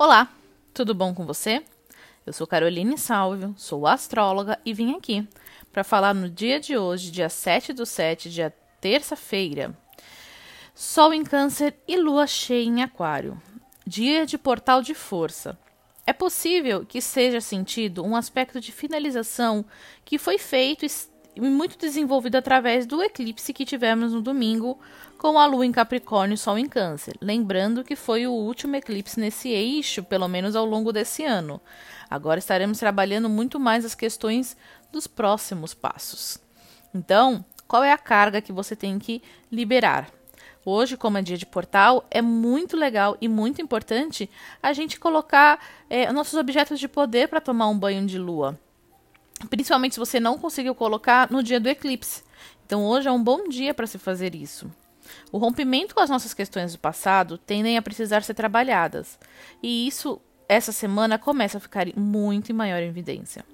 Olá, tudo bom com você? Eu sou Caroline Salvio, sou astróloga e vim aqui para falar no dia de hoje, dia 7 do 7, dia terça-feira. Sol em Câncer e Lua cheia em Aquário. Dia de portal de força. É possível que seja sentido um aspecto de finalização que foi feito muito desenvolvido através do eclipse que tivemos no domingo com a Lua em Capricórnio e Sol em Câncer. Lembrando que foi o último eclipse nesse eixo, pelo menos ao longo desse ano. Agora estaremos trabalhando muito mais as questões dos próximos passos. Então, qual é a carga que você tem que liberar? Hoje, como é dia de portal, é muito legal e muito importante a gente colocar é, nossos objetos de poder para tomar um banho de lua. Principalmente se você não conseguiu colocar no dia do eclipse. Então, hoje é um bom dia para se fazer isso. O rompimento com as nossas questões do passado tendem a precisar ser trabalhadas, e isso, essa semana, começa a ficar muito em maior evidência.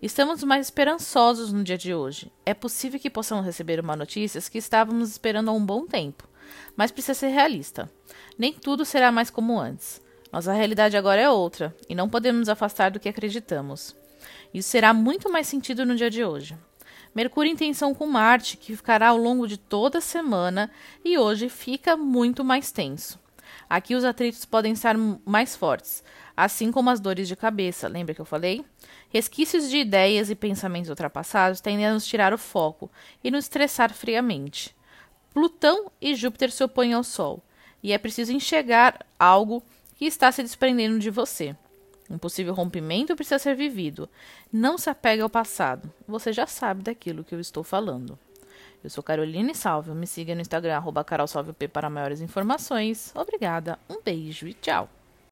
Estamos mais esperançosos no dia de hoje. É possível que possamos receber uma notícias que estávamos esperando há um bom tempo, mas precisa ser realista. Nem tudo será mais como antes. Nossa realidade agora é outra, e não podemos nos afastar do que acreditamos. Isso será muito mais sentido no dia de hoje. Mercúrio em tensão com Marte, que ficará ao longo de toda a semana e hoje fica muito mais tenso. Aqui os atritos podem estar mais fortes, assim como as dores de cabeça, lembra que eu falei? Resquícios de ideias e pensamentos ultrapassados tendem a nos tirar o foco e nos estressar friamente. Plutão e Júpiter se opõem ao Sol, e é preciso enxergar algo que está se desprendendo de você. Um possível rompimento precisa ser vivido. Não se apegue ao passado. Você já sabe daquilo que eu estou falando. Eu sou Caroline Salve. Me siga no Instagram, arroba para maiores informações. Obrigada, um beijo e tchau.